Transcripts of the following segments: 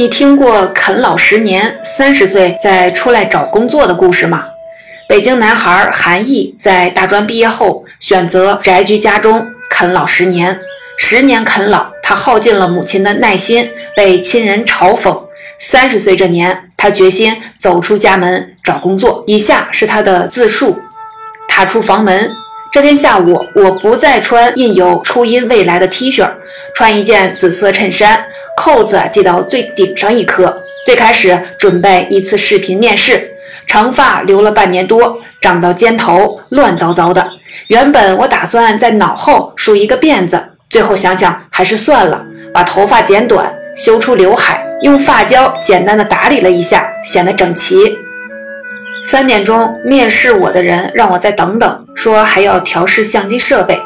你听过啃老十年，三十岁再出来找工作的故事吗？北京男孩韩毅在大专毕业后，选择宅居家中啃老十年。十年啃老，他耗尽了母亲的耐心，被亲人嘲讽。三十岁这年，他决心走出家门找工作。以下是他的自述：踏出房门。这天下午，我不再穿印有初音未来的 T 恤，穿一件紫色衬衫，扣子系到最顶上一颗。最开始准备一次视频面试，长发留了半年多，长到肩头，乱糟糟的。原本我打算在脑后梳一个辫子，最后想想还是算了，把头发剪短，修出刘海，用发胶简单的打理了一下，显得整齐。三点钟面试我的人让我再等等，说还要调试相机设备，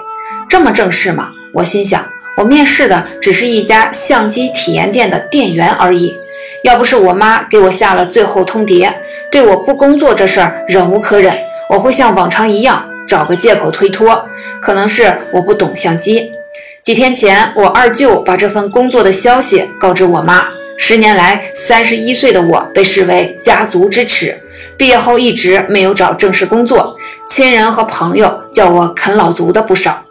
这么正式吗？我心想，我面试的只是一家相机体验店的店员而已。要不是我妈给我下了最后通牒，对我不工作这事儿忍无可忍，我会像往常一样找个借口推脱。可能是我不懂相机。几天前，我二舅把这份工作的消息告知我妈。十年来，三十一岁的我被视为家族之耻。毕业后一直没有找正式工作，亲人和朋友叫我啃老族的不少。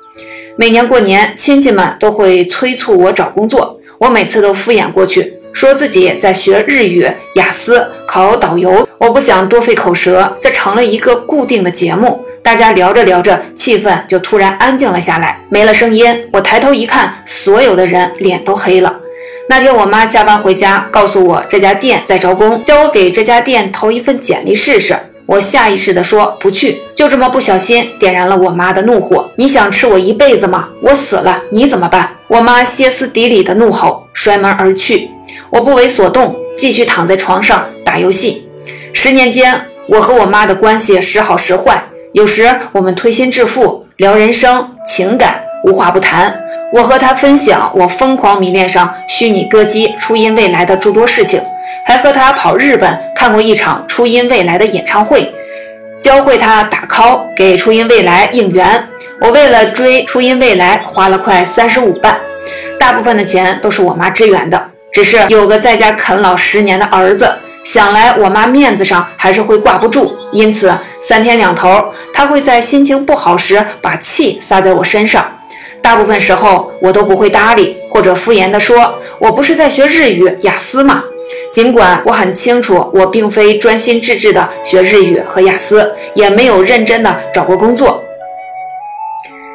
每年过年，亲戚们都会催促我找工作，我每次都敷衍过去，说自己在学日语、雅思、考导游，我不想多费口舌。这成了一个固定的节目，大家聊着聊着，气氛就突然安静了下来，没了声音。我抬头一看，所有的人脸都黑了。那天我妈下班回家，告诉我这家店在招工，叫我给这家店投一份简历试试。我下意识地说不去，就这么不小心点燃了我妈的怒火。你想吃我一辈子吗？我死了你怎么办？我妈歇斯底里的怒吼，摔门而去。我不为所动，继续躺在床上打游戏。十年间，我和我妈的关系时好时坏，有时我们推心置腹聊人生情感，无话不谈。我和他分享我疯狂迷恋上虚拟歌姬初音未来的诸多事情，还和他跑日本看过一场初音未来的演唱会，教会他打 call 给初音未来应援。我为了追初音未来花了快三十五万，大部分的钱都是我妈支援的。只是有个在家啃老十年的儿子，想来我妈面子上还是会挂不住，因此三天两头，她会在心情不好时把气撒在我身上。大部分时候我都不会搭理，或者敷衍地说：“我不是在学日语、雅思吗？”尽管我很清楚，我并非专心致志地学日语和雅思，也没有认真地找过工作。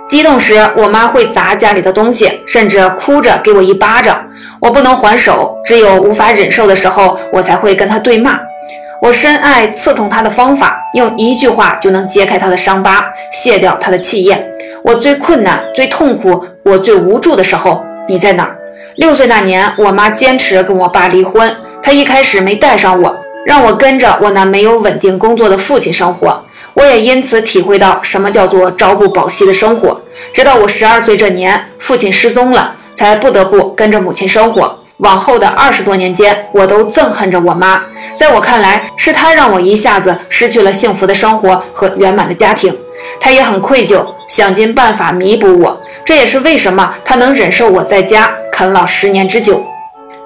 激动时，我妈会砸家里的东西，甚至哭着给我一巴掌，我不能还手。只有无法忍受的时候，我才会跟她对骂。我深爱刺痛她的方法，用一句话就能揭开她的伤疤，卸掉她的气焰。我最困难、最痛苦、我最无助的时候，你在哪儿？六岁那年，我妈坚持跟我爸离婚。她一开始没带上我，让我跟着我那没有稳定工作的父亲生活。我也因此体会到什么叫做朝不保夕的生活。直到我十二岁这年，父亲失踪了，才不得不跟着母亲生活。往后的二十多年间，我都憎恨着我妈。在我看来，是她让我一下子失去了幸福的生活和圆满的家庭。他也很愧疚。想尽办法弥补我，这也是为什么他能忍受我在家啃老十年之久。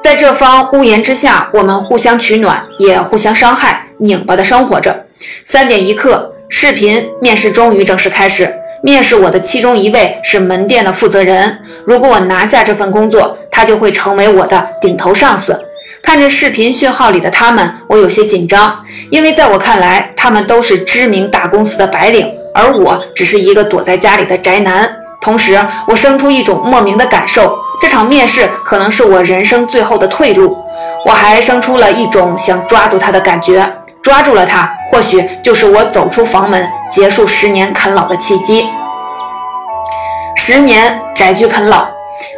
在这方屋檐之下，我们互相取暖，也互相伤害，拧巴的生活着。三点一刻，视频面试终于正式开始。面试我的其中一位是门店的负责人，如果我拿下这份工作，他就会成为我的顶头上司。看着视频讯号里的他们，我有些紧张，因为在我看来，他们都是知名大公司的白领。而我只是一个躲在家里的宅男，同时我生出一种莫名的感受：这场面试可能是我人生最后的退路。我还生出了一种想抓住他的感觉，抓住了他，或许就是我走出房门、结束十年啃老的契机。十年宅居啃老，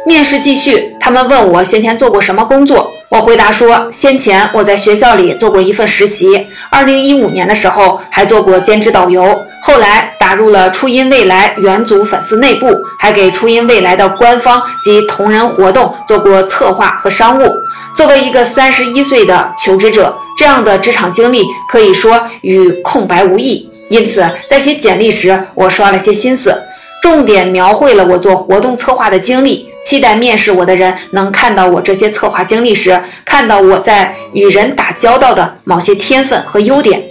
面试继续，他们问我先前做过什么工作。我回答说，先前我在学校里做过一份实习，二零一五年的时候还做过兼职导游，后来打入了初音未来元祖粉丝内部，还给初音未来的官方及同人活动做过策划和商务。作为一个三十一岁的求职者，这样的职场经历可以说与空白无异。因此，在写简历时，我刷了些心思，重点描绘了我做活动策划的经历。期待面试我的人能看到我这些策划经历时，看到我在与人打交道的某些天分和优点。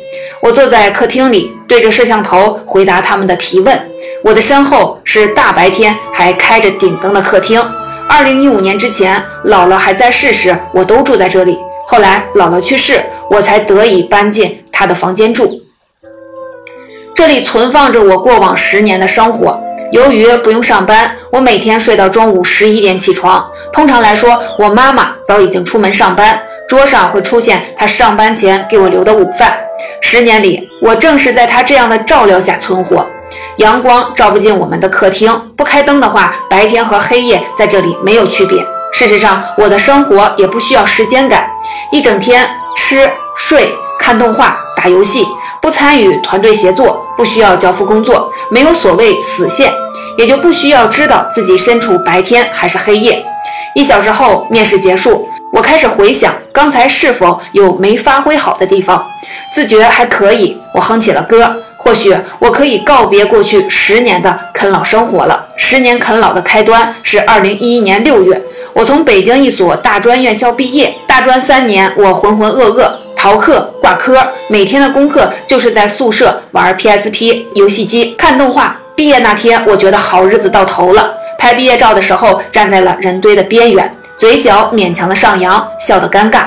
我坐在客厅里，对着摄像头回答他们的提问。我的身后是大白天还开着顶灯的客厅。二零一五年之前，姥姥还在世时，我都住在这里。后来姥姥去世，我才得以搬进她的房间住。这里存放着我过往十年的生活。由于不用上班，我每天睡到中午十一点起床。通常来说，我妈妈早已经出门上班，桌上会出现他上班前给我留的午饭。十年里，我正是在他这样的照料下存活。阳光照不进我们的客厅，不开灯的话，白天和黑夜在这里没有区别。事实上，我的生活也不需要时间感，一整天吃睡看动画打游戏，不参与团队协作，不需要交付工作，没有所谓死线，也就不需要知道自己身处白天还是黑夜。一小时后，面试结束，我开始回想刚才是否有没发挥好的地方，自觉还可以，我哼起了歌。或许我可以告别过去十年的啃老生活了。十年啃老的开端是二零一一年六月，我从北京一所大专院校毕业。大专三年，我浑浑噩噩，逃课挂科，每天的功课就是在宿舍玩 PSP 游戏机、看动画。毕业那天，我觉得好日子到头了。拍毕业照的时候，站在了人堆的边缘，嘴角勉强的上扬，笑得尴尬。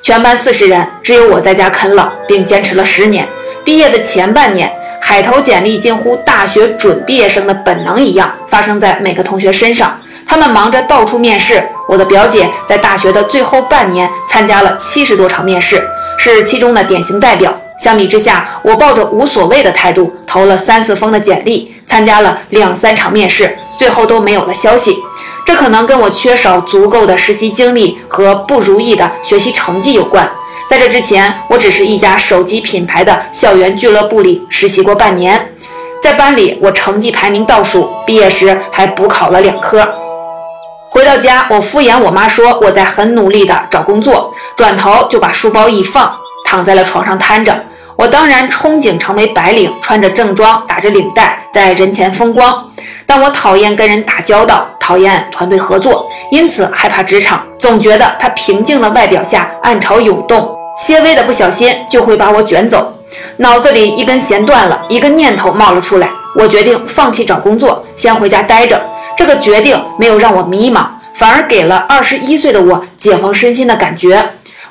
全班四十人，只有我在家啃老，并坚持了十年。毕业的前半年。海投简历近乎大学准毕业生的本能一样，发生在每个同学身上。他们忙着到处面试。我的表姐在大学的最后半年参加了七十多场面试，是其中的典型代表。相比之下，我抱着无所谓的态度，投了三四封的简历，参加了两三场面试，最后都没有了消息。这可能跟我缺少足够的实习经历和不如意的学习成绩有关。在这之前，我只是一家手机品牌的校园俱乐部里实习过半年，在班里我成绩排名倒数，毕业时还补考了两科。回到家，我敷衍我妈说我在很努力的找工作，转头就把书包一放，躺在了床上瘫着。我当然憧憬成为白领，穿着正装，打着领带，在人前风光。但我讨厌跟人打交道，讨厌团队合作，因此害怕职场，总觉得他平静的外表下暗潮涌动。些微的不小心就会把我卷走，脑子里一根弦断了，一个念头冒了出来，我决定放弃找工作，先回家待着。这个决定没有让我迷茫，反而给了二十一岁的我解放身心的感觉。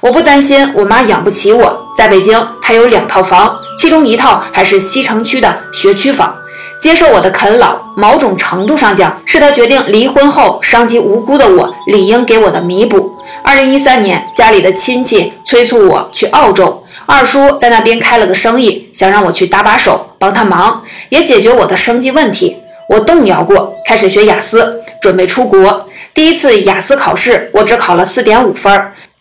我不担心我妈养不起我，在北京她有两套房，其中一套还是西城区的学区房。接受我的啃老，某种程度上讲，是她决定离婚后伤及无辜的我理应给我的弥补。二零一三年，家里的亲戚催促我去澳洲，二叔在那边开了个生意，想让我去搭把手，帮他忙，也解决我的生计问题。我动摇过，开始学雅思，准备出国。第一次雅思考试，我只考了四点五分。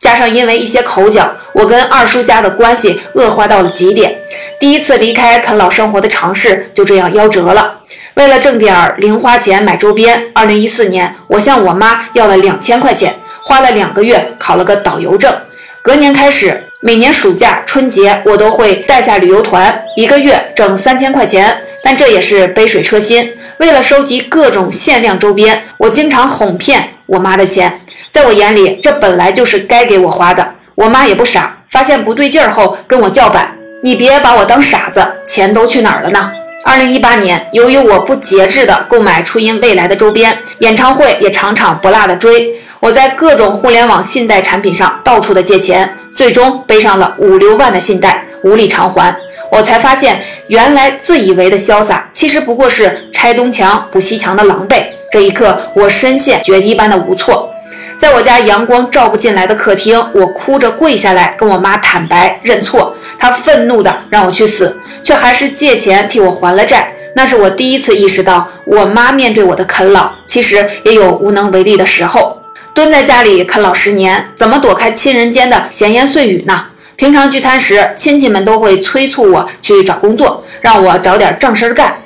加上因为一些口角，我跟二叔家的关系恶化到了极点。第一次离开啃老生活的尝试就这样夭折了。为了挣点零花钱买周边，二零一四年我向我妈要了两千块钱，花了两个月考了个导游证。隔年开始，每年暑假、春节我都会带下旅游团，一个月挣三千块钱。但这也是杯水车薪。为了收集各种限量周边，我经常哄骗我妈的钱。在我眼里，这本来就是该给我花的。我妈也不傻，发现不对劲儿后跟我叫板：“你别把我当傻子，钱都去哪儿了呢？”二零一八年，由于我不节制地购买初音未来的周边，演唱会也场场不落的追，我在各种互联网信贷产品上到处的借钱，最终背上了五六万的信贷，无力偿还。我才发现，原来自以为的潇洒，其实不过是拆东墙补西墙的狼狈。这一刻，我深陷决堤般的无措。在我家阳光照不进来的客厅，我哭着跪下来跟我妈坦白认错。她愤怒的让我去死，却还是借钱替我还了债。那是我第一次意识到，我妈面对我的啃老，其实也有无能为力的时候。蹲在家里啃老十年，怎么躲开亲人间的闲言碎语呢？平常聚餐时，亲戚们都会催促我去找工作，让我找点正事干。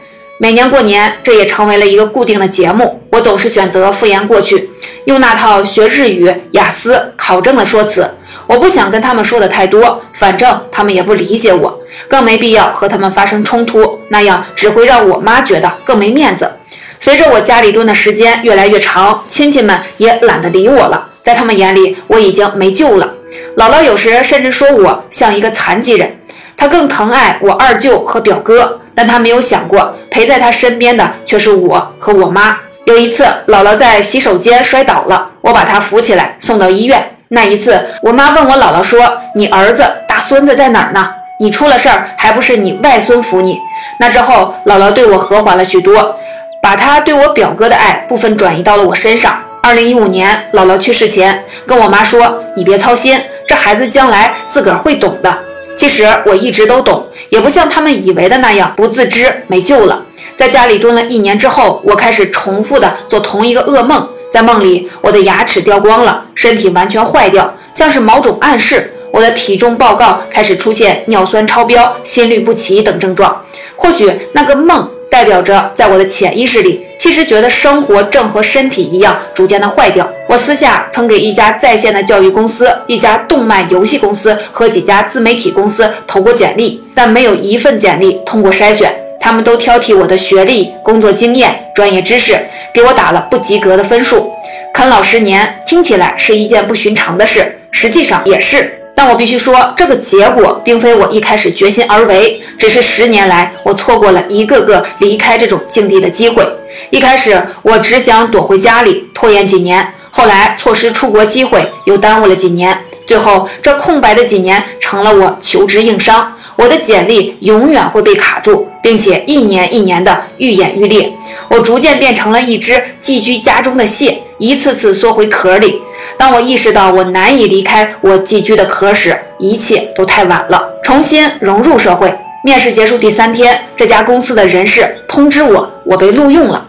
每年过年，这也成为了一个固定的节目。我总是选择敷衍过去，用那套学日语、雅思考证的说辞。我不想跟他们说的太多，反正他们也不理解我，更没必要和他们发生冲突，那样只会让我妈觉得更没面子。随着我家里蹲的时间越来越长，亲戚们也懒得理我了。在他们眼里，我已经没救了。姥姥有时甚至说我像一个残疾人。她更疼爱我二舅和表哥，但他没有想过陪在他身边的却是我和我妈。有一次，姥姥在洗手间摔倒了，我把她扶起来送到医院。那一次，我妈问我姥姥说：“你儿子、大孙子在哪儿呢？你出了事儿，还不是你外孙扶你？”那之后，姥姥对我和缓了许多，把她对我表哥的爱部分转移到了我身上。二零一五年，姥姥去世前，跟我妈说：“你别操心，这孩子将来自个儿会懂的。”其实我一直都懂，也不像他们以为的那样不自知没救了。在家里蹲了一年之后，我开始重复的做同一个噩梦，在梦里，我的牙齿掉光了，身体完全坏掉，像是某种暗示。我的体重报告开始出现尿酸超标、心律不齐等症状。或许那个梦。代表着，在我的潜意识里，其实觉得生活正和身体一样，逐渐的坏掉。我私下曾给一家在线的教育公司、一家动漫游戏公司和几家自媒体公司投过简历，但没有一份简历通过筛选。他们都挑剔我的学历、工作经验、专业知识，给我打了不及格的分数。啃老十年听起来是一件不寻常的事，实际上也是。但我必须说，这个结果并非我一开始决心而为，只是十年来我错过了一个个离开这种境地的机会。一开始我只想躲回家里拖延几年，后来错失出国机会又耽误了几年，最后这空白的几年成了我求职硬伤。我的简历永远会被卡住，并且一年一年的愈演愈烈。我逐渐变成了一只寄居家中的蟹，一次次缩回壳里。当我意识到我难以离开我寄居的壳时，一切都太晚了。重新融入社会，面试结束第三天，这家公司的人事通知我，我被录用了。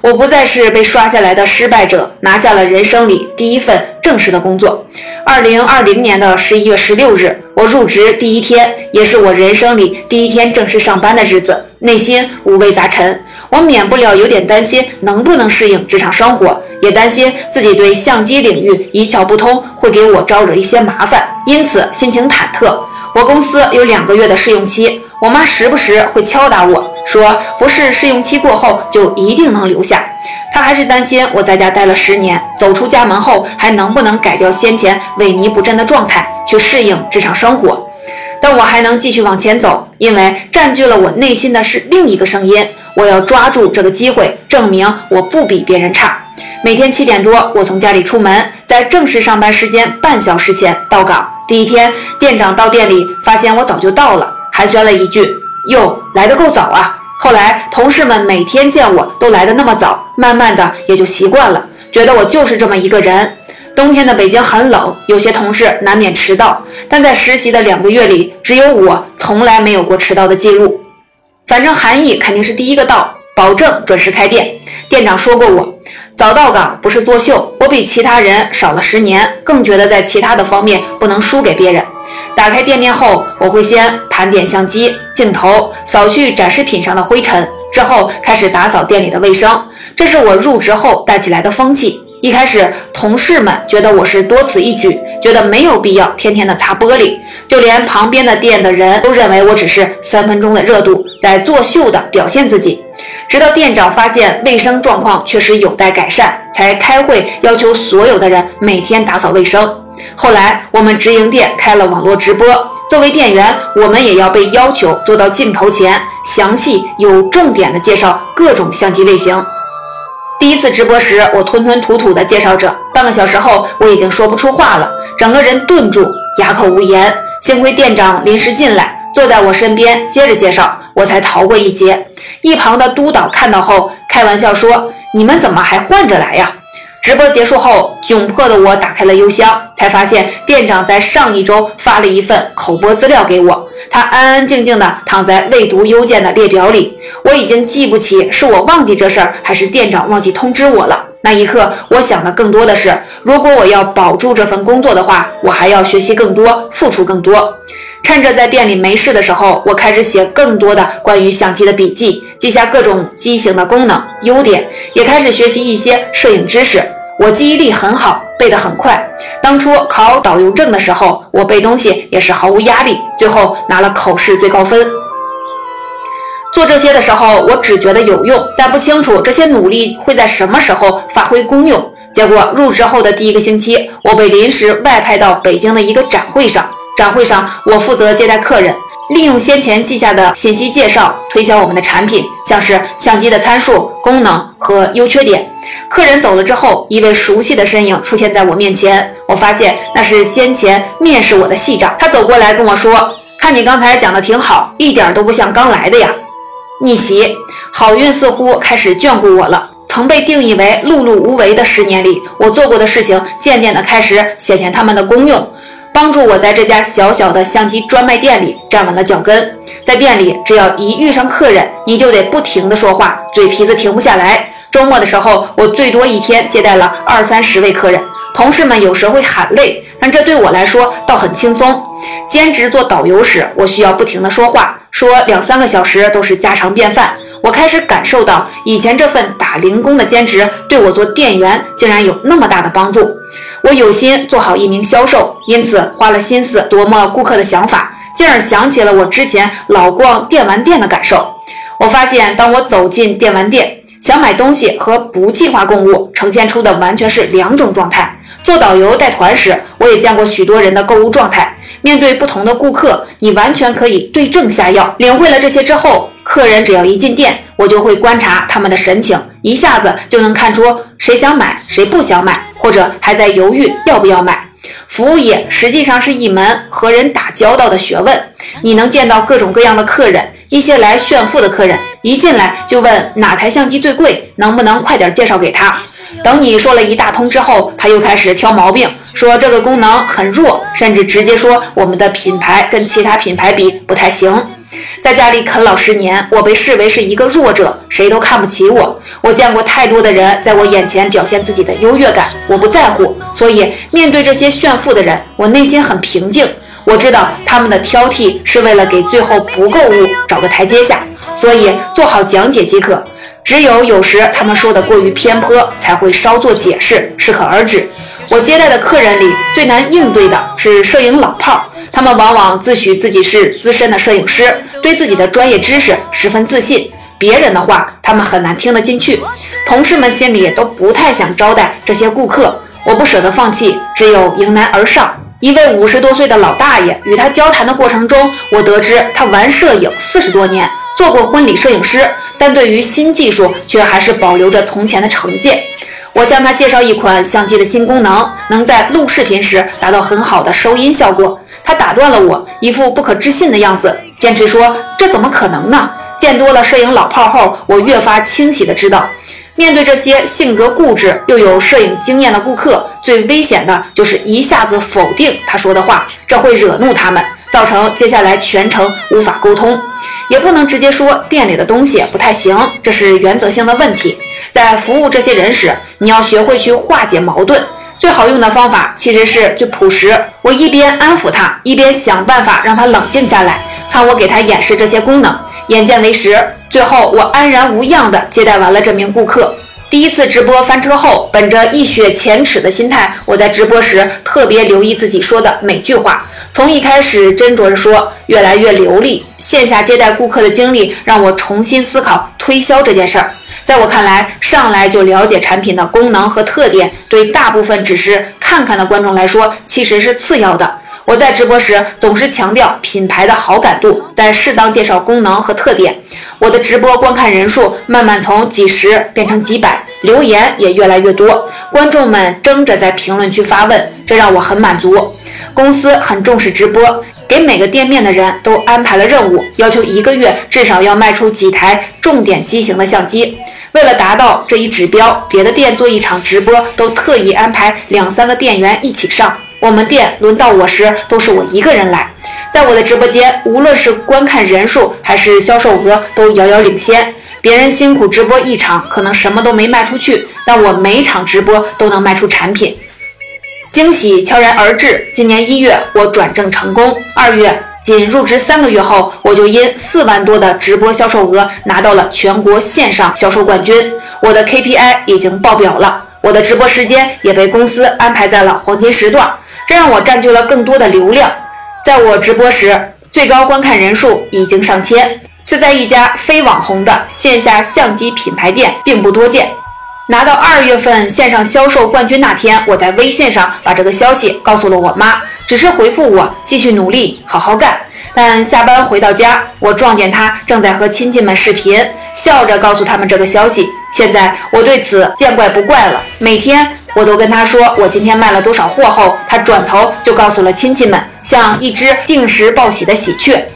我不再是被刷下来的失败者，拿下了人生里第一份正式的工作。二零二零年的十一月十六日，我入职第一天，也是我人生里第一天正式上班的日子，内心五味杂陈。我免不了有点担心能不能适应职场生活。也担心自己对相机领域一窍不通，会给我招惹一些麻烦，因此心情忐忑。我公司有两个月的试用期，我妈时不时会敲打我说，不是试用期过后就一定能留下。他还是担心我在家待了十年，走出家门后还能不能改掉先前萎靡不振的状态，去适应职场生活。但我还能继续往前走，因为占据了我内心的是另一个声音。我要抓住这个机会，证明我不比别人差。每天七点多，我从家里出门，在正式上班时间半小时前到岗。第一天，店长到店里发现我早就到了，寒暄了一句：“哟，来得够早啊。”后来，同事们每天见我都来得那么早，慢慢的也就习惯了，觉得我就是这么一个人。冬天的北京很冷，有些同事难免迟到，但在实习的两个月里，只有我从来没有过迟到的记录。反正韩毅肯定是第一个到，保证准时开店。店长说过我。早到岗不是作秀，我比其他人少了十年，更觉得在其他的方面不能输给别人。打开店面后，我会先盘点相机、镜头，扫去展示品上的灰尘，之后开始打扫店里的卫生。这是我入职后带起来的风气。一开始，同事们觉得我是多此一举，觉得没有必要天天的擦玻璃，就连旁边的店的人都认为我只是三分钟的热度，在作秀的表现自己。直到店长发现卫生状况确实有待改善，才开会要求所有的人每天打扫卫生。后来我们直营店开了网络直播，作为店员，我们也要被要求坐到镜头前，详细有重点的介绍各种相机类型。第一次直播时，我吞吞吐吐的介绍着，半个小时后我已经说不出话了，整个人顿住，哑口无言。幸亏店长临时进来，坐在我身边接着介绍，我才逃过一劫。一旁的督导看到后，开玩笑说：“你们怎么还换着来呀？”直播结束后，窘迫的我打开了邮箱，才发现店长在上一周发了一份口播资料给我。他安安静静地躺在未读邮件的列表里。我已经记不起是我忘记这事儿，还是店长忘记通知我了。那一刻，我想的更多的是，如果我要保住这份工作的话，我还要学习更多，付出更多。趁着在店里没事的时候，我开始写更多的关于相机的笔记，记下各种机型的功能、优点，也开始学习一些摄影知识。我记忆力很好，背得很快。当初考导游证的时候，我背东西也是毫无压力，最后拿了考试最高分。做这些的时候，我只觉得有用，但不清楚这些努力会在什么时候发挥功用。结果入职后的第一个星期，我被临时外派到北京的一个展会上。展会上，我负责接待客人，利用先前记下的信息介绍推销我们的产品，像是相机的参数、功能和优缺点。客人走了之后，一位熟悉的身影出现在我面前，我发现那是先前面试我的系长。他走过来跟我说：“看你刚才讲的挺好，一点都不像刚来的呀。”逆袭，好运似乎开始眷顾我了。曾被定义为碌碌无为的十年里，我做过的事情渐渐地开始显现他们的功用，帮助我在这家小小的相机专卖店里站稳了脚跟。在店里，只要一遇上客人，你就得不停的说话，嘴皮子停不下来。周末的时候，我最多一天接待了二三十位客人，同事们有时会喊累，但这对我来说倒很轻松。兼职做导游时，我需要不停的说话，说两三个小时都是家常便饭。我开始感受到，以前这份打零工的兼职对我做店员竟然有那么大的帮助。我有心做好一名销售，因此花了心思琢磨顾客的想法，进而想起了我之前老逛电玩店的感受。我发现，当我走进电玩店，想买东西和不计划购物呈现出的完全是两种状态。做导游带团时，我也见过许多人的购物状态。面对不同的顾客，你完全可以对症下药。领会了这些之后。客人只要一进店，我就会观察他们的神情，一下子就能看出谁想买，谁不想买，或者还在犹豫要不要买。服务业实际上是一门和人打交道的学问，你能见到各种各样的客人，一些来炫富的客人，一进来就问哪台相机最贵，能不能快点介绍给他。等你说了一大通之后，他又开始挑毛病，说这个功能很弱，甚至直接说我们的品牌跟其他品牌比不太行。在家里啃老十年，我被视为是一个弱者，谁都看不起我。我见过太多的人在我眼前表现自己的优越感，我不在乎。所以面对这些炫富的人，我内心很平静。我知道他们的挑剔是为了给最后不购物找个台阶下，所以做好讲解即可。只有有时他们说的过于偏颇，才会稍作解释，适可而止。我接待的客人里最难应对的是摄影老炮。他们往往自诩自己是资深的摄影师，对自己的专业知识十分自信。别人的话，他们很难听得进去。同事们心里都不太想招待这些顾客。我不舍得放弃，只有迎难而上。一位五十多岁的老大爷，与他交谈的过程中，我得知他玩摄影四十多年，做过婚礼摄影师，但对于新技术却还是保留着从前的成见。我向他介绍一款相机的新功能，能在录视频时达到很好的收音效果。他打断了我，一副不可置信的样子，坚持说：“这怎么可能呢？”见多了摄影老炮后，我越发清晰地知道，面对这些性格固执又有摄影经验的顾客，最危险的就是一下子否定他说的话，这会惹怒他们，造成接下来全程无法沟通。也不能直接说店里的东西不太行，这是原则性的问题。在服务这些人时，你要学会去化解矛盾。最好用的方法其实是最朴实。我一边安抚他，一边想办法让他冷静下来，看我给他演示这些功能。眼见为实，最后我安然无恙地接待完了这名顾客。第一次直播翻车后，本着一雪前耻的心态，我在直播时特别留意自己说的每句话，从一开始斟酌着说，越来越流利。线下接待顾客的经历让我重新思考推销这件事儿。在我看来，上来就了解产品的功能和特点，对大部分只是看看的观众来说，其实是次要的。我在直播时总是强调品牌的好感度，在适当介绍功能和特点。我的直播观看人数慢慢从几十变成几百，留言也越来越多，观众们争着在评论区发问，这让我很满足。公司很重视直播，给每个店面的人都安排了任务，要求一个月至少要卖出几台重点机型的相机。为了达到这一指标，别的店做一场直播都特意安排两三个店员一起上。我们店轮到我时，都是我一个人来。在我的直播间，无论是观看人数还是销售额，都遥遥领先。别人辛苦直播一场，可能什么都没卖出去，但我每场直播都能卖出产品。惊喜悄然而至。今年一月，我转正成功。二月。仅入职三个月后，我就因四万多的直播销售额拿到了全国线上销售冠军。我的 KPI 已经爆表了，我的直播时间也被公司安排在了黄金时段，这让我占据了更多的流量。在我直播时，最高观看人数已经上千。这在一家非网红的线下相机品牌店并不多见。拿到二月份线上销售冠军那天，我在微信上把这个消息告诉了我妈，只是回复我继续努力，好好干。但下班回到家，我撞见他正在和亲戚们视频，笑着告诉他们这个消息。现在我对此见怪不怪了。每天我都跟他说我今天卖了多少货后，他转头就告诉了亲戚们，像一只定时报喜的喜鹊。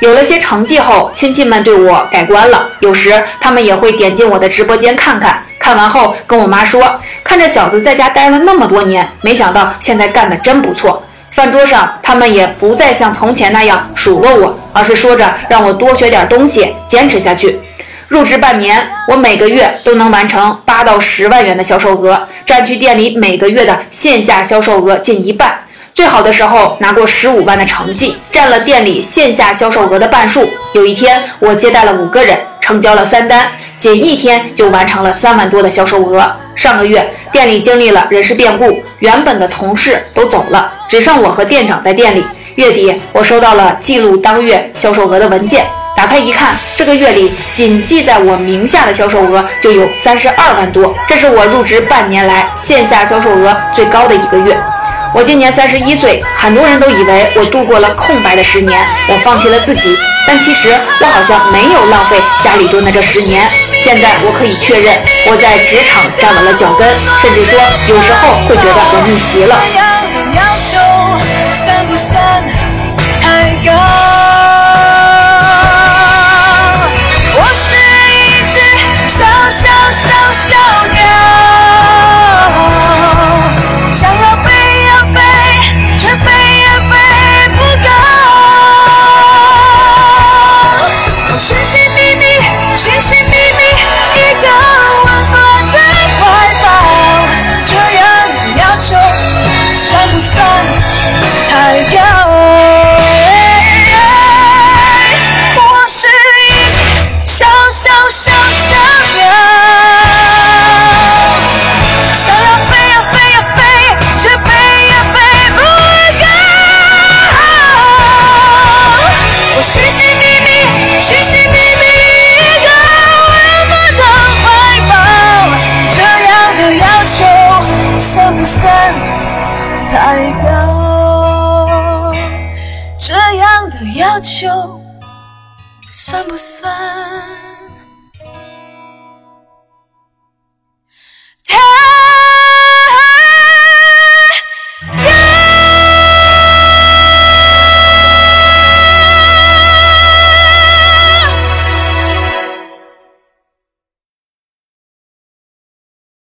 有了些成绩后，亲戚们对我改观了，有时他们也会点进我的直播间看看。看完后，跟我妈说：“看这小子在家待了那么多年，没想到现在干得真不错。”饭桌上，他们也不再像从前那样数落我，而是说着让我多学点东西，坚持下去。入职半年，我每个月都能完成八到十万元的销售额，占据店里每个月的线下销售额近一半。最好的时候拿过十五万的成绩，占了店里线下销售额的半数。有一天，我接待了五个人，成交了三单。仅一天就完成了三万多的销售额。上个月店里经历了人事变故，原本的同事都走了，只剩我和店长在店里。月底我收到了记录当月销售额的文件，打开一看，这个月里仅记在我名下的销售额就有三十二万多，这是我入职半年来线下销售额最高的一个月。我今年三十一岁，很多人都以为我度过了空白的十年，我放弃了自己。但其实我好像没有浪费家里蹲的这十年。现在我可以确认，我在职场站稳了脚跟，甚至说有时候会觉得我逆袭了。